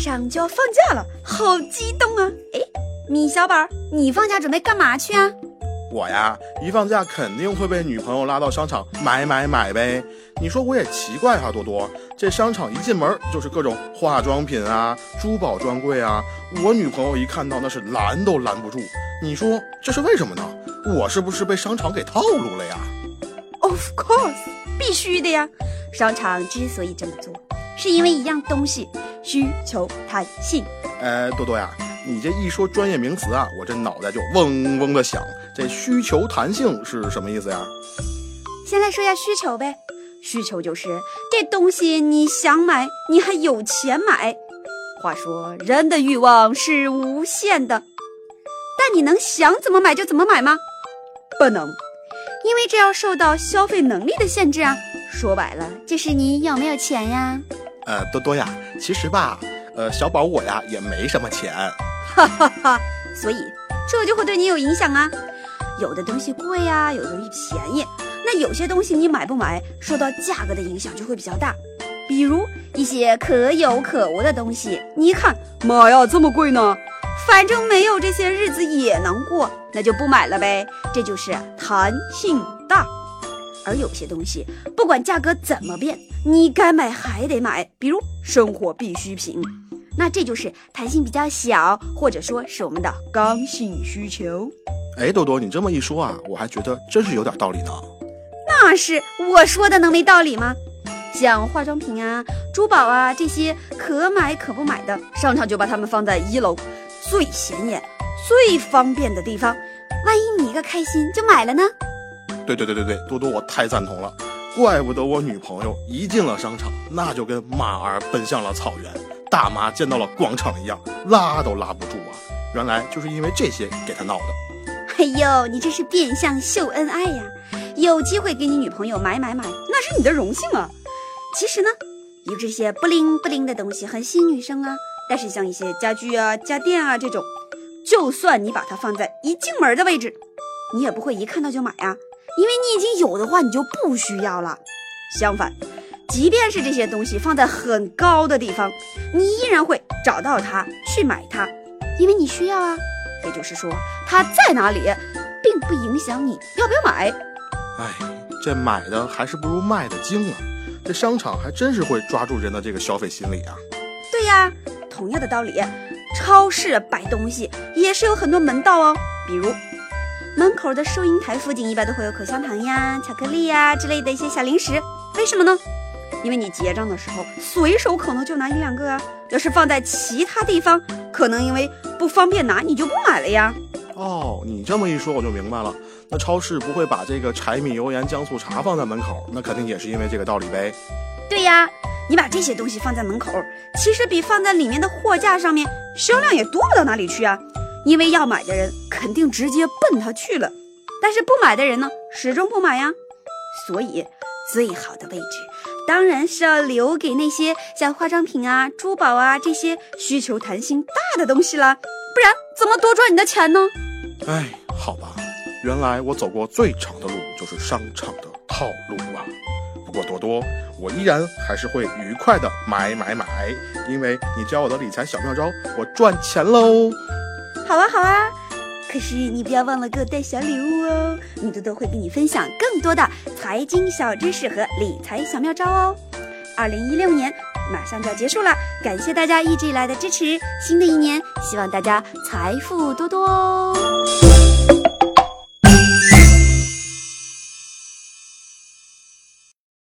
上就要放假了，好激动啊！哎，米小宝，你放假准备干嘛去啊？我呀，一放假肯定会被女朋友拉到商场买买买呗。你说我也奇怪哈，多多，这商场一进门就是各种化妆品啊、珠宝专柜啊，我女朋友一看到那是拦都拦不住。你说这是为什么呢？我是不是被商场给套路了呀？Of course，必须的呀。商场之所以这么做，是因为一样东西需求弹性。呃，多多呀。你这一说专业名词啊，我这脑袋就嗡嗡的响。这需求弹性是什么意思呀？先来说一下需求呗。需求就是这东西你想买，你还有钱买。话说人的欲望是无限的，但你能想怎么买就怎么买吗？不能，因为这要受到消费能力的限制啊。说白了，就是你有没有钱呀？呃，多多呀，其实吧，呃，小宝我呀也没什么钱。哈哈哈，所以这就会对你有影响啊。有的东西贵呀，有的东西便宜。那有些东西你买不买，受到价格的影响就会比较大。比如一些可有可无的东西，你一看，妈呀，这么贵呢？反正没有这些日子也能过，那就不买了呗。这就是弹性大。而有些东西，不管价格怎么变，你该买还得买。比如生活必需品。那这就是弹性比较小，或者说是我们的刚性需求。哎，多多，你这么一说啊，我还觉得真是有点道理呢。那是我说的能没道理吗？像化妆品啊、珠宝啊这些可买可不买的，商场就把它们放在一楼，最显眼、最方便的地方。万一你一个开心就买了呢？对对对对对，多多，我太赞同了。怪不得我女朋友一进了商场，那就跟马儿奔向了草原。大妈见到了广场一样，拉都拉不住啊！原来就是因为这些给她闹的。哎呦，你这是变相秀恩爱呀！有机会给你女朋友买买买，那是你的荣幸啊！其实呢，有这些不灵不灵的东西很吸引女生啊。但是像一些家具啊、家电啊这种，就算你把它放在一进门的位置，你也不会一看到就买啊，因为你已经有的话，你就不需要了。相反。即便是这些东西放在很高的地方，你依然会找到它去买它，因为你需要啊。也就是说，它在哪里，并不影响你要不要买。哎，这买的还是不如卖的精啊！这商场还真是会抓住人的这个消费心理啊。对呀，同样的道理，超市摆东西也是有很多门道哦。比如，门口的收银台附近一般都会有口香糖呀、巧克力呀之类的一些小零食，为什么呢？因为你结账的时候随手可能就拿一两个啊，要是放在其他地方，可能因为不方便拿，你就不买了呀。哦，你这么一说我就明白了，那超市不会把这个柴米油盐酱醋茶放在门口，那肯定也是因为这个道理呗。对呀，你把这些东西放在门口，其实比放在里面的货架上面销量也多不到哪里去啊。因为要买的人肯定直接奔他去了，但是不买的人呢，始终不买呀。所以最好的位置。当然是要留给那些像化妆品啊、珠宝啊这些需求弹性大的东西了，不然怎么多赚你的钱呢？哎，好吧，原来我走过最长的路就是商场的套路啊。不过多多，我依然还是会愉快的买买买，因为你教我的理财小妙招，我赚钱喽。好啊，好啊。可是你不要忘了给我带小礼物哦，米多多会给你分享更多的财经小知识和理财小妙招哦。二零一六年马上就要结束了，感谢大家一直以来的支持，新的一年希望大家财富多多哦。